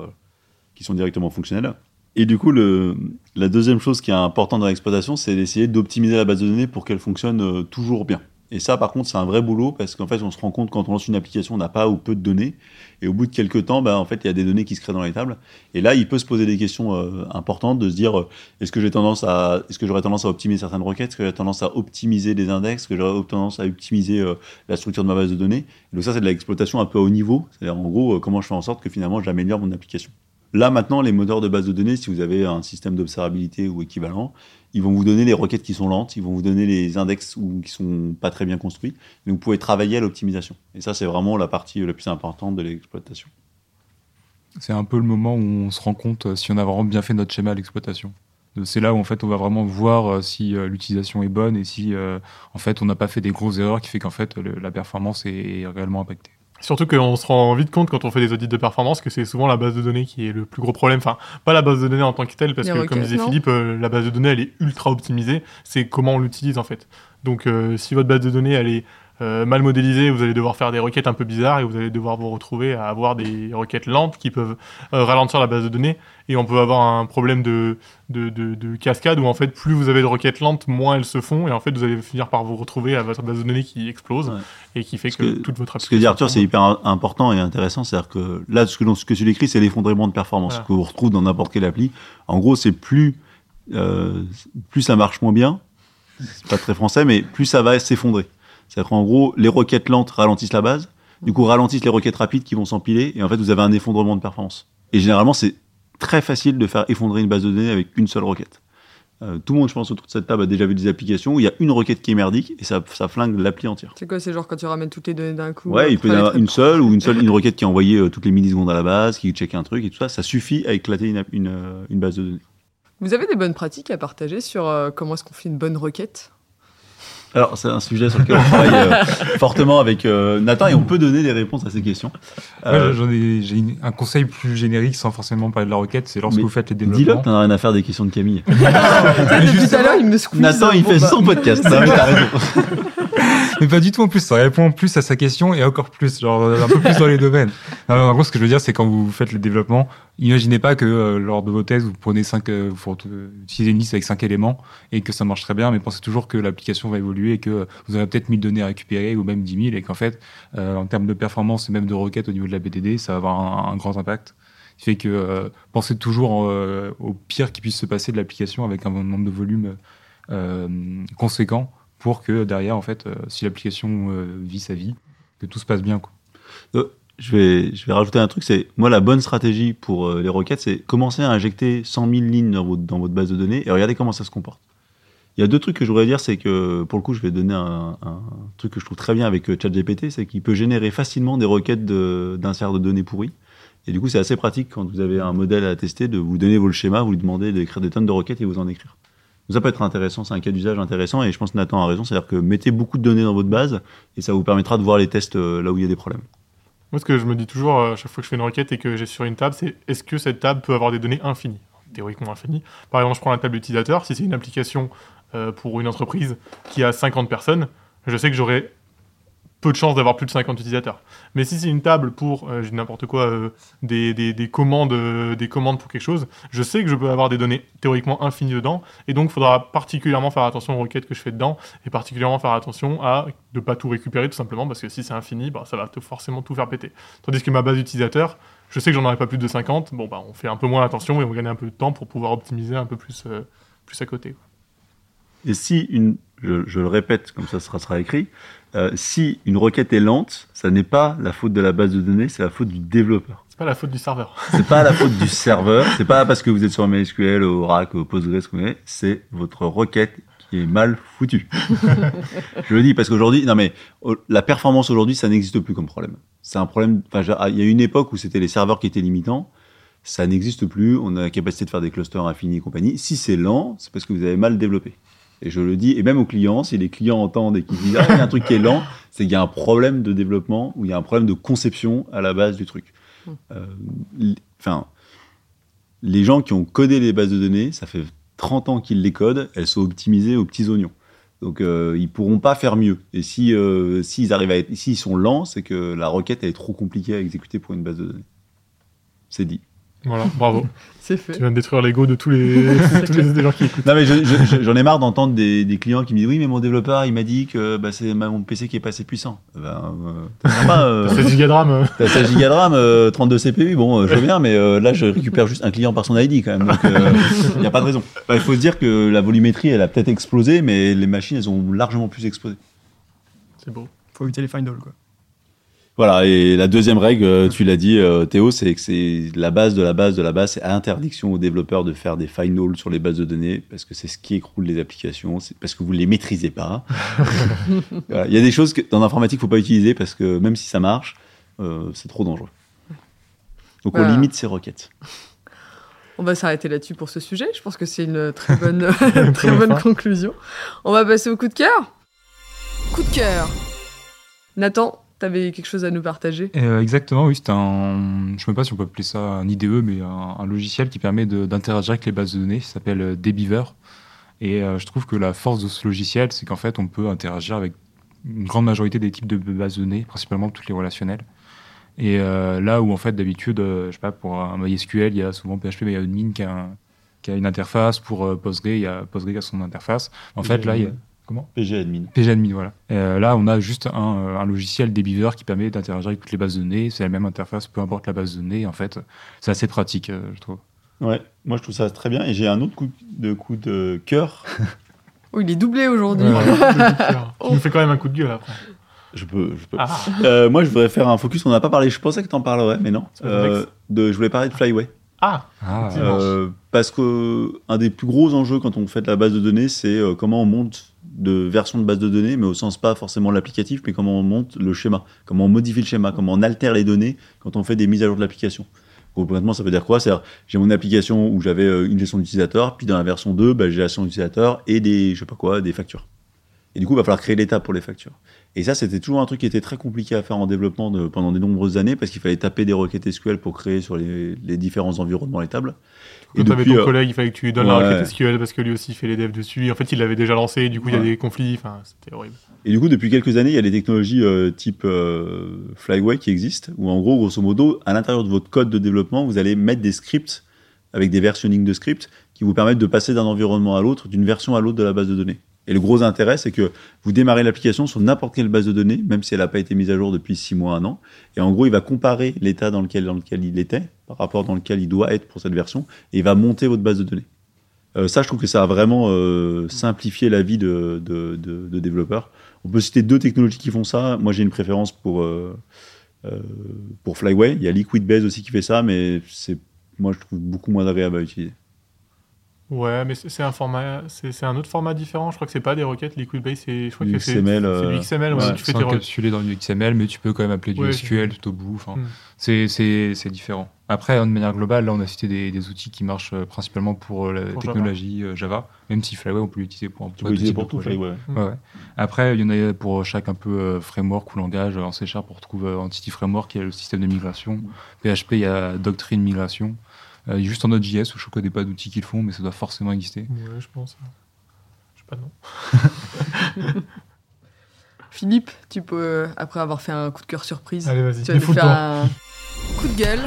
qui sont directement fonctionnelles. Et du coup, la deuxième chose qui est importante dans l'exploitation, c'est d'essayer d'optimiser la base de données pour qu'elle fonctionne toujours bien. Et ça, par contre, c'est un vrai boulot parce qu'en fait, on se rend compte quand on lance une application, on n'a pas ou peu de données. Et au bout de quelques temps, ben, en fait, il y a des données qui se créent dans les tables. Et là, il peut se poser des questions euh, importantes de se dire euh, est-ce que j'ai tendance à, j'aurais tendance à optimiser certaines requêtes, est-ce que j'aurais tendance à optimiser les index, est-ce que j'aurais tendance à optimiser euh, la structure de ma base de données? Et donc ça, c'est de l'exploitation un peu à haut niveau. C'est-à-dire en gros comment je fais en sorte que finalement j'améliore mon application. Là maintenant, les moteurs de base de données, si vous avez un système d'observabilité ou équivalent, ils vont vous donner les requêtes qui sont lentes, ils vont vous donner les index ou qui sont pas très bien construits. Donc vous pouvez travailler à l'optimisation. Et ça, c'est vraiment la partie la plus importante de l'exploitation. C'est un peu le moment où on se rend compte euh, si on a vraiment bien fait notre schéma à l'exploitation. Euh, C'est là où en fait on va vraiment voir euh, si l'utilisation est bonne et si en fait on n'a pas fait des grosses erreurs qui fait qu'en fait la performance est réellement impactée. Surtout qu'on se rend vite compte quand on fait des audits de performance que c'est souvent la base de données qui est le plus gros problème. Enfin, pas la base de données en tant que telle, parce Les que comme disait Philippe, euh, la base de données elle est ultra optimisée. C'est comment on l'utilise en fait. Donc, euh, si votre base de données elle est euh, mal modélisé, vous allez devoir faire des requêtes un peu bizarres et vous allez devoir vous retrouver à avoir des requêtes lentes qui peuvent euh, ralentir la base de données. Et on peut avoir un problème de, de, de, de cascade où en fait, plus vous avez de requêtes lentes, moins elles se font. Et en fait, vous allez finir par vous retrouver à votre base de données qui explose Ouais. et qui fait que, que- toute votre Ce que dit Arthur, c'est hyper im- important et intéressant. C'est-à-dire que là, ce que, ce que tu décris, c'est l'effondrement de performance Voilà. que vous retrouvez dans n'importe quelle appli. En gros, c'est plus, euh, plus ça marche moins bien. C'est pas très français, mais plus ça va s'effondrer. C'est-à-dire qu'en gros, les requêtes lentes ralentissent la base, du coup ralentissent les requêtes rapides qui vont s'empiler, et en fait, vous avez un effondrement de performance. Et généralement, c'est très facile de faire effondrer une base de données avec une seule requête. Euh, tout le monde, je pense, autour de cette table a déjà vu des applications où il y a une requête qui est merdique et ça, ça flingue l'appli entière. C'est quoi C'est genre quand tu ramènes toutes les données d'un coup Ouais, il peut y avoir une seule ou une seule, une requête qui est envoyée euh, toutes les millisecondes à la base, qui check un truc et tout ça. Ça suffit à éclater une, une, euh, une base de données. Vous avez des bonnes pratiques à partager sur euh, comment est-ce qu'on fait une bonne requête? Alors, c'est un sujet sur lequel on travaille euh, fortement avec euh, Nathan et on peut donner des réponses à ces questions. Euh, j'ai un conseil plus générique sans forcément parler de la requête, c'est lorsque vous faites les Dis-le, développements. t'en as rien à faire des questions de Camille. Depuis tout à l'heure, il me. Nathan, il fait son podcast. Non, mais t'as raison. Mais pas du tout en plus, ça répond plus à sa question et encore plus, genre un peu plus dans les domaines. Non, en gros, ce que je veux dire, c'est quand vous faites le développement, imaginez pas que euh, lors de vos tests, vous prenez cinq, euh, vous euh, utilisez une liste avec cinq éléments et que ça marche très bien, mais pensez toujours que l'application va évoluer et que vous avez peut-être 1000 données à récupérer ou même 10 000 et qu'en fait, euh, en termes de performance et même de requêtes au niveau de la BDD, ça va avoir un, un grand impact. Ce qui fait que euh, pensez toujours euh, au pire qui puisse se passer de l'application avec un nombre de volumes euh, conséquent pour que derrière, en fait, euh, si l'application euh, vit sa vie, que tout se passe bien. Quoi. Je vais, je vais rajouter un truc, c'est moi la bonne stratégie pour euh, les requêtes, c'est commencer à injecter 100 000 lignes dans votre, base de données et regardez comment ça se comporte. Il y a deux trucs que je voudrais dire, c'est que pour le coup, je vais donner un, truc que je trouve très bien avec euh, ChatGPT, c'est qu'il peut générer facilement des requêtes d'insert de, données pourries. Et du coup, c'est assez pratique quand vous avez un modèle à tester de vous donner vos schémas, vous lui demandez d'écrire des tonnes de requêtes et vous en écrire. Ça peut être intéressant, c'est un cas d'usage intéressant et je pense que Nathan a raison, c'est-à-dire que mettez beaucoup de données dans votre base et ça vous permettra de voir les tests euh, là où il y a des problèmes. Moi, ce que je me dis toujours euh, à chaque fois que je fais une requête et que j'ai sur une table, c'est est-ce que cette table peut avoir des données infinies? Théoriquement infinies. Par exemple, je prends la table utilisateur. Si c'est une application euh, pour une entreprise qui a 50 personnes, je sais que j'aurai peu de chances d'avoir plus de 50 utilisateurs. Mais si c'est une table pour, euh, dis n'importe quoi, euh, des, des, des commandes, euh, des commandes pour quelque chose, je sais que je peux avoir des données théoriquement infinies dedans, et donc il faudra particulièrement faire attention aux requêtes que je fais dedans, et particulièrement faire attention à ne pas tout récupérer tout simplement, parce que si c'est infini, bah, ça va forcément tout faire péter. Tandis que ma base utilisateur, je sais que j'en aurai pas plus de 50, bon bah on fait un peu moins attention et on gagne un peu de temps pour pouvoir optimiser un peu plus, euh, plus à côté. Et si une, je, je le répète, comme ça sera, sera écrit, euh, si une requête est lente, ça n'est pas la faute de la base de données, c'est la faute du développeur. C'est pas la faute du serveur. C'est pas la faute du serveur, c'est pas parce que vous êtes sur MySQL, Oracle, au Postgres, c'est votre requête qui est mal foutue. je le dis parce qu'aujourd'hui, non mais la performance aujourd'hui, ça n'existe plus comme problème. C'est un problème. Il y a une époque où c'était les serveurs qui étaient limitants. Ça n'existe plus. On a la capacité de faire des clusters infinis et compagnie. Si c'est lent, c'est parce que vous avez mal développé. Et je le dis, et même aux clients, si les clients entendent et qu'ils disent ah, il y a un truc qui est lent, c'est qu'il y a un problème de développement ou il y a un problème de conception à la base du truc. Euh, l- Enfin, les gens qui ont codé les bases de données, ça fait 30 ans qu'ils les codent, elles sont optimisées aux petits oignons. Donc euh, ils pourront pas faire mieux. Et si euh, s'ils arrivent à être, s'ils sont lents, c'est que la requête elle est trop compliquée à exécuter pour une base de données. C'est dit. Voilà, bravo. C'est tu fait. viens de détruire l'ego de tous les, tous les des gens qui écoutent. Non mais je- je- je- j'en ai marre d'entendre des, des clients qui me disent oui mais mon développeur il m'a dit que bah, c'est mon PC qui est pas assez puissant. Ben, euh, t'as sympa, euh, C'est 16 gigas de RAM. euh. T'as 16 Go de RAM, euh, 32 CPU, bon, euh, je veux bien, mais euh, là, je récupère juste un client par son ID quand même. Donc, il n'y a pas de raison. Bah, Il faut se dire que la volumétrie, elle a peut-être explosé, mais les machines, elles ont largement plus explosé. C'est beau. Faut éviter les finals, quoi. Voilà, et la deuxième règle, euh, tu l'as dit, euh, Théo, c'est que c'est la base de la base de la base, c'est interdiction aux développeurs de faire des finals sur les bases de données, parce que c'est ce qui écroule les applications, c'est parce que vous ne les maîtrisez pas. Voilà, Il y a des choses que dans l'informatique, il ne faut pas utiliser, parce que même si ça marche, euh, c'est trop dangereux. Donc Voilà. on limite ces requêtes. On va s'arrêter là-dessus pour ce sujet. Je pense que c'est une très bonne, très bonne conclusion. On va passer au coup de cœur. Coup de cœur. Nathan, t'avais quelque chose à nous partager? Euh, exactement, oui, c'est un. Je ne sais même pas si on peut appeler ça un IDE, mais un, un logiciel qui permet d'interagir avec les bases de données. Ça s'appelle euh, Debeaver. Et euh, je trouve que la force de ce logiciel, c'est qu'en fait, on peut interagir avec une grande majorité des types de bases de données, principalement toutes les relationnelles. Et euh, là où en fait d'habitude, euh, je sais pas, pour un MySQL, il y a souvent PHP MyAdmin qui a, un- qui a une interface. Pour euh, Postgre, il y a Postgre qui a son interface. En fait, là, il y a comment PG admin. PGAdmin, voilà. Euh, là, on a juste un, euh, un logiciel Debeaver qui permet d'interagir avec toutes les bases de données. C'est la même interface, peu importe la base de données. En fait, c'est assez pratique, euh, je trouve. Ouais, moi je trouve ça très bien. Et j'ai un autre coup de, coup de cœur. Oh, il est doublé aujourd'hui. Ouais. Tu nous fais quand même un coup de gueule après. Je peux. Je peux. Ah, Euh, moi je voudrais faire un focus. On n'a pas parlé. Je pensais que tu en parlerais, mais non. De, je voulais parler de Flyway. ah Ah. Euh, parce que un des plus gros enjeux quand on fait de la base de données, c'est comment on monte de versions de base de données, mais au sens pas forcément l'applicatif, mais comment on monte le schéma, comment on modifie le schéma, comment on altère les données quand on fait des mises à jour de l'application. Concrètement, ça veut dire quoi? C'est-à-dire, j'ai mon application où j'avais euh, une gestion d'utilisateur, puis dans la version 2, bah, j'ai la gestion d'utilisateur et des, je sais pas quoi, des factures. Et du coup, il va falloir créer l'étape pour les factures. Et ça, c'était toujours un truc qui était très compliqué à faire en développement de- pendant de nombreuses années, parce qu'il fallait taper des requêtes SQL pour créer sur les, les différents environnements les tables. Quand t'avais depuis, ton euh, collègue, il fallait que tu lui donnes ouais. la requête SQL parce que lui aussi fait les devs dessus. Et en fait, il l'avait déjà lancé, et du coup, il y a des conflits. Enfin, c'était horrible. Et du coup, depuis quelques années, il y a des technologies euh, type euh, Flyway qui existent, où en gros, grosso modo, à l'intérieur de votre code de développement, vous allez mettre des scripts avec des versionning de scripts qui vous permettent de passer d'un environnement à l'autre, d'une version à l'autre de la base de données. Et le gros intérêt, c'est que vous démarrez l'application sur n'importe quelle base de données, même si elle n'a pas été mise à jour depuis six mois, un an. Et en gros, il va comparer l'état dans lequel, il était par rapport dans lequel il doit être pour cette version, et il va monter votre base de données. Euh, ça, je trouve que ça a vraiment euh, simplifié la vie de, développeurs. On peut citer deux technologies qui font ça. Moi, j'ai une préférence pour, euh, pour Flyway. Il y a Liquidbase aussi qui fait ça, mais c'est, moi, je trouve beaucoup moins agréable à utiliser. Ouais, mais c'est un format, c'est un autre format différent. Je crois que c'est pas des requêtes Liquidbase, c'est je crois Du que c'est XML, c'est euh, du XML. Ouais, ouais, tu fais tes requêtes. encapsulé dans du XML, mais tu peux quand même appeler du Ouais, SQL tout au bout. Enfin, Mm. c'est- c'est c'est différent. Après, de manière globale, là, on a cité des, des outils qui marchent euh, principalement pour euh, la Pour technologie euh, Java, même si Flyway, on peut l'utiliser pour un Tu peu de pour tout. Flyway. Après, il y en a pour chaque un peu framework ou langage. En C Sharp, on retrouve Entity Framework, qui est le système de migration. PHP, il y a Doctrine Migration. Euh, juste en Node.js, où je ne connais pas d'outils qu'ils font, mais ça doit forcément exister. Ouais, je pense. Je sais pas nom. Philippe, tu peux, euh, après avoir fait un coup de cœur surprise, Allez, vas-y. tu vas nous faire un coup de gueule.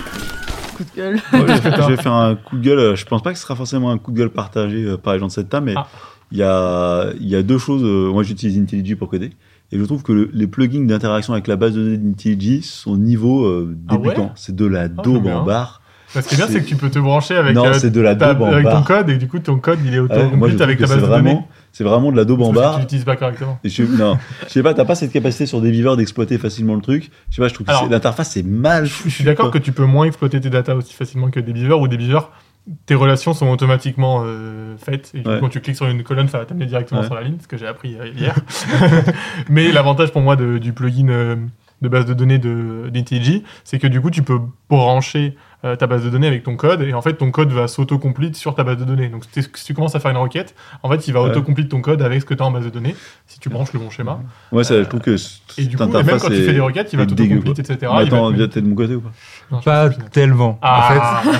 Coup de gueule. Ouais, je, vais, je vais faire un coup de gueule. Je pense pas que ce sera forcément un coup de gueule partagé euh, par les gens de cette table, mais Ah. il y, a, il y a deux choses. euh, Moi, j'utilise IntelliJ pour coder. Et je trouve que le- les plugins d'interaction avec la base de données d'IntelliJ sont niveau euh, Ah ouais débutant. c'est de la j'aime daube en barre. Ce qui est bien, c'est- que tu peux te brancher avec, non, euh, de la ta- avec ton code et du coup ton code il est moi, je auto-complete trouve avec ta base de données. c'est vraiment de la daube en barre. Tu l'utilises pas correctement. Et je, non, je sais pas, t'as pas cette capacité sur des viveurs d'exploiter facilement le truc. Je sais pas, je trouve que l'interface c'est mal. Je suis d'accord que tu peux moins exploiter tes datas aussi facilement que des beavers ou des beavers. Tes relations sont automatiquement euh, faites et coup, Ouais. quand tu cliques sur une colonne, ça va t'amener directement Ouais. sur la ligne, ce que j'ai appris euh, hier. Mais l'avantage pour moi de- du plugin euh, de base de données de c'est que du coup, tu peux brancher euh, ta base de données avec ton code et en fait, ton code va s'auto-complete sur ta base de données. Donc, si tu commences à faire une requête, en fait, il va Ouais. auto-complete ton code avec ce que tu as en base de données si tu branches le bon schéma. Ouais, ça, je trouve que Et du coup, et même quand tu fais des requêtes, il va t'auto-complete, etc. Mais Il va attends, te- t'es de mon côté ou pas? Non, Pas tellement. Ah,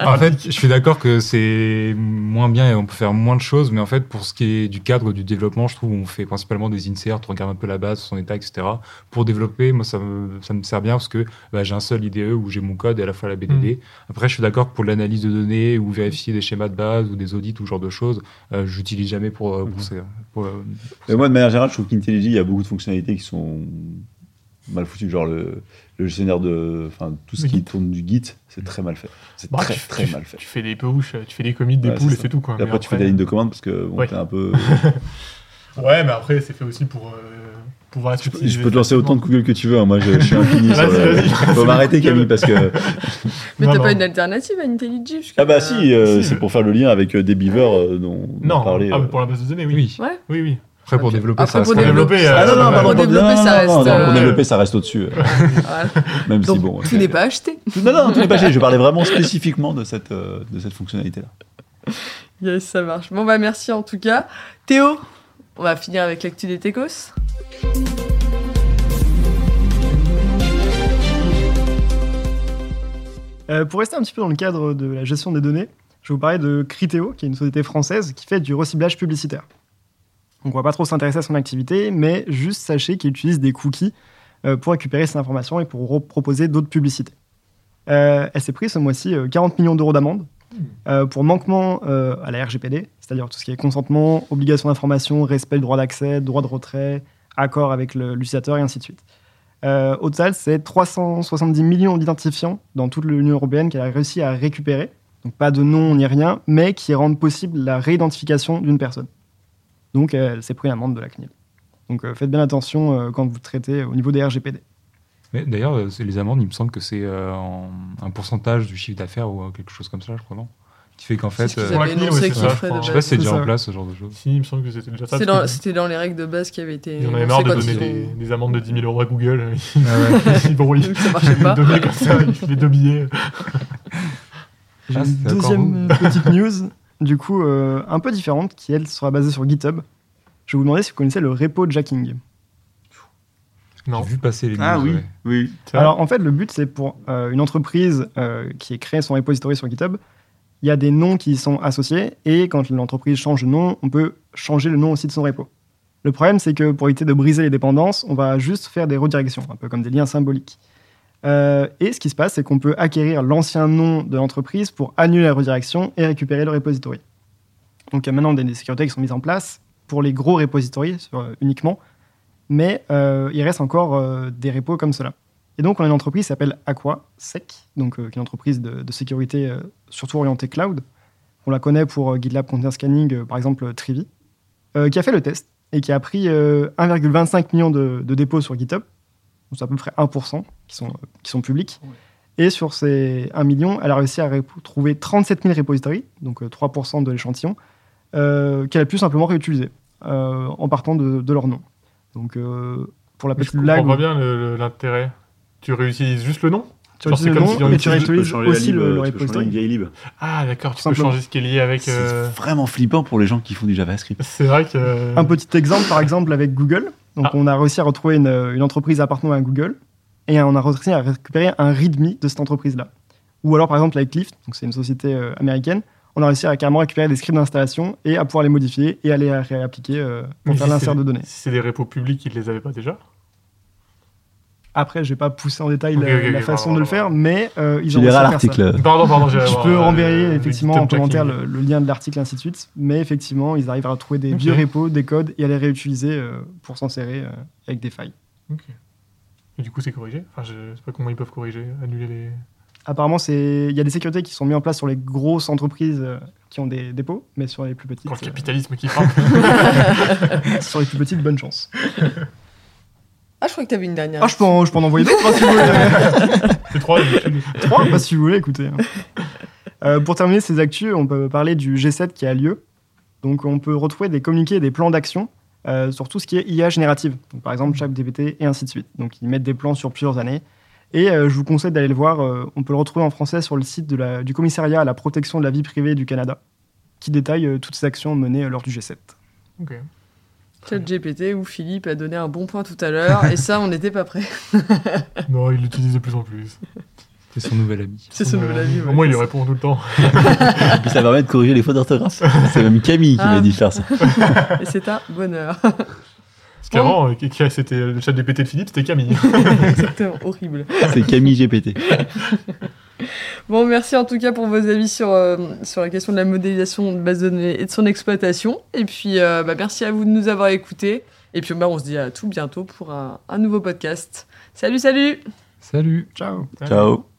En fait, je suis d'accord que c'est moins bien et on peut faire moins de choses, mais en fait, pour ce qui est du cadre du développement, je trouve on fait principalement des inserts, on regarde un peu la base, son état, etc. Pour développer, moi, ça me, ça me sert bien parce que bah, j'ai un seul IDE où j'ai mon code et à la fois la BDD. Après, je suis d'accord que pour l'analyse de données ou vérifier des schémas de base ou des audits ou ce genre de choses, euh, j'utilise jamais pour, euh, pour, ces- pour, euh, Mais moi, de manière générale, je trouve qu'IntelliJ, il y a beaucoup de fonctionnalités qui sont mal foutues. Genre le, le gestionnaire de. Enfin, tout ce Le qui Git. tourne du Git, c'est très mal fait. C'est Bah, très, tu- très tu- mal fait. Tu fais des push, tu fais des commits, des Ouais, poules et c'est tout. Quoi. Et après, tu fais des lignes de commande parce que bon, Ouais. t'es un peu. Ouais, mais après, c'est fait aussi pour euh, pouvoir être Je peux, utilisé je peux te lancer autant de. Google que tu veux. hein. Moi, je, je suis infini. le- vas-y. Faut m'arrêter, Camille, parce que. Mais t'as pas une alternative à IntelliJ Ah bah euh, si, euh, si, c'est pour faire le lien avec euh, des beavers euh, dont on parlait. ah, euh. mais pour la base de données, oui. oui. Ouais. Oui, oui. Après, pour développer, Après, ça pour reste développer, Ah non, non, pardon, pour pardon, développer, ça reste, Pour développer, ça reste au-dessus. Même si bon. tout n'est pas acheté. Non, non, tout n'est pas acheté. Je parlais vraiment spécifiquement de cette, de cette fonctionnalité-là. Yes, ça marche. Bon, bah merci en tout cas. Théo, on va finir avec l'actu des Techos. Euh, pour rester un petit peu dans le cadre de la gestion des données, je vais vous parler de Criteo, qui est une société française qui fait du reciblage publicitaire. Donc on va pas trop s'intéresser à son activité, mais juste sachez qu'il utilise des cookies euh, pour récupérer ces informations et pour proposer d'autres publicités. Euh, elle s'est pris ce mois-ci 40 millions d'euros d'amende euh, pour manquement euh, à la RGPD, c'est-à-dire tout ce qui est consentement, obligation d'information, respect du droit d'accès, droit de retrait, accord avec l'utilisateur et ainsi de suite. Euh, au total, c'est 370 millions d'identifiants dans toute l'Union européenne qu'elle a réussi à récupérer. Donc pas de nom ni rien, mais qui rendent possible la réidentification d'une personne. Donc elle s'est pris l'amende de la CNIL. Donc euh, faites bien attention euh, quand vous traitez au niveau des RGPD. D'ailleurs, les amendes, il me semble que c'est un pourcentage du chiffre d'affaires ou quelque chose comme ça, je crois, non? Qui fait qu'en fait. ce qu'ils euh, avaient ouais, ça, je je sais pas si c'est déjà en place ce genre de choses. Si, il me semble que c'était déjà ça. Dans, c'était dans les règles de base qui avaient été. Ils en avaient marre de donner des, ont- des amendes de 10 000 euros à Google. Ah ouais. Ils brouillent. Donc ça marchait pas. Ils donnaient comme ça, ils filaient deux billets. J'ai Ah, une c'est encore deuxième petite news, du coup, euh, un peu différente, qui elle sera basée sur GitHub. Je vais vous demander si vous connaissez le repo jacking. Non. J'ai vu passer les Ah news, oui, ouais. oui. Alors en fait, le but c'est pour euh, une entreprise euh, qui a créé son repository sur GitHub, il y a des noms qui y sont associés et quand l'entreprise change de nom, on peut changer le nom aussi de son repo. Le problème c'est que pour éviter de briser les dépendances, on va juste faire des redirections, un peu comme des liens symboliques. Euh, et ce qui se passe, c'est qu'on peut acquérir l'ancien nom de l'entreprise pour annuler la redirection et récupérer le repository. Donc il y a maintenant des, sécurités qui sont mises en place pour les gros repositories euh, uniquement, mais euh, il reste encore des repos comme cela. Et donc, on a une entreprise qui s'appelle AquaSec, donc, euh, qui est une entreprise de, de sécurité euh, surtout orientée cloud. On la connaît pour euh, GitLab Container Scanning, euh, par exemple Trivi, qui a fait le test et qui a pris euh, 1,25 million de, de dépôts sur GitHub, donc c'est à peu près 1% qui sont, qui sont publics. Et sur ces 1 million, elle a réussi à trouver 37 000 repositories, donc euh, 3% de l'échantillon, qu'elle a pu simplement réutiliser en partant de, de leur nom. Donc, pour la Je petite blague, comprends pas bien l'intérêt. Tu réutilises juste le nom tu Genre, c'est réutilises le comme nom, mais tu utilise- Tu peux réutilises aussi le, le peux une vieille lib. Ah, d'accord, tu peux Simplement. changer ce qui est lié avec. euh, C'est vraiment flippant pour les gens qui font du JavaScript. C'est vrai que. Un petit exemple, par exemple, avec Google. Donc, Ah. on a réussi à retrouver une, une entreprise appartenant à Google et on a réussi à récupérer un README de cette entreprise-là. Ou alors, par exemple, avec Lyft, donc c'est une société euh, américaine, on a réussi à carrément récupérer des scripts d'installation et à pouvoir les modifier et à les réappliquer euh, pour Mais faire si l'insert de données. Si c'est des repos publics, ils les avaient pas déjà Après, je vais pas pousser en détail la, façon pardon, de le pardon. faire, mais euh, ils ont réussi liras à faire ça. l'article. Pardon, pardon, j'ai Je peux renverrer effectivement en commentaire le, le lien de l'article ainsi de suite, mais effectivement, ils arrivent à retrouver des vieux repos, des codes et à les réutiliser euh, pour s'en serrer euh, avec des failles. Et du coup, c'est corrigé? Enfin, je sais pas comment ils peuvent corriger, annuler les. Apparemment, c'est il y a des sécurités qui sont mises en place sur les grosses entreprises euh, qui ont des dépôts, mais sur les plus petites, Quand le euh, capitalisme qui frappe. sur les plus petites, bonne chance. Je crois que t'avais une dernière. Ah, je peux en, je peux en envoyer d'autres hein, si vous voulez. c'est trois. Trois, bah, si vous voulez, écoutez. hein. Euh, pour terminer ces actus, on peut parler du G7 qui a lieu. Donc, on peut retrouver des communiqués et des plans d'action euh, sur tout ce qui est IA générative. Donc, par exemple, ChatGPT et ainsi de suite. Donc, ils mettent des plans sur plusieurs années. Et euh, je vous conseille d'aller le voir. euh, on peut le retrouver en français sur le site de la- du commissariat à la protection de la vie privée du Canada, qui détaille euh, toutes ces actions menées euh, lors du G7. Ok. ChatGPT où Philippe a donné un bon point tout à l'heure et ça, on n'était pas prêt. Non, il l'utilise de plus en plus. C'est son nouvel ami. C'est son nouvel avis. Au moins, il lui répond tout le temps. Et puis ça permet de corriger les fautes d'orthographe. C'est même Camille qui Ah. m'a dit de faire ça. Et c'est un bonheur. Parce qu'avant, euh, c'était le chat DPT de Philippe, c'était Camille. Exactement, horrible. C'est Camille GPT. Bon, merci en tout cas pour vos avis sur, euh, sur la question de la modélisation de base de données et de son exploitation. Et puis, euh, bah, merci à vous de nous avoir écoutés. Et puis, bah, on se dit à tout bientôt pour un, un nouveau podcast. Salut, salut Salut Ciao Ciao.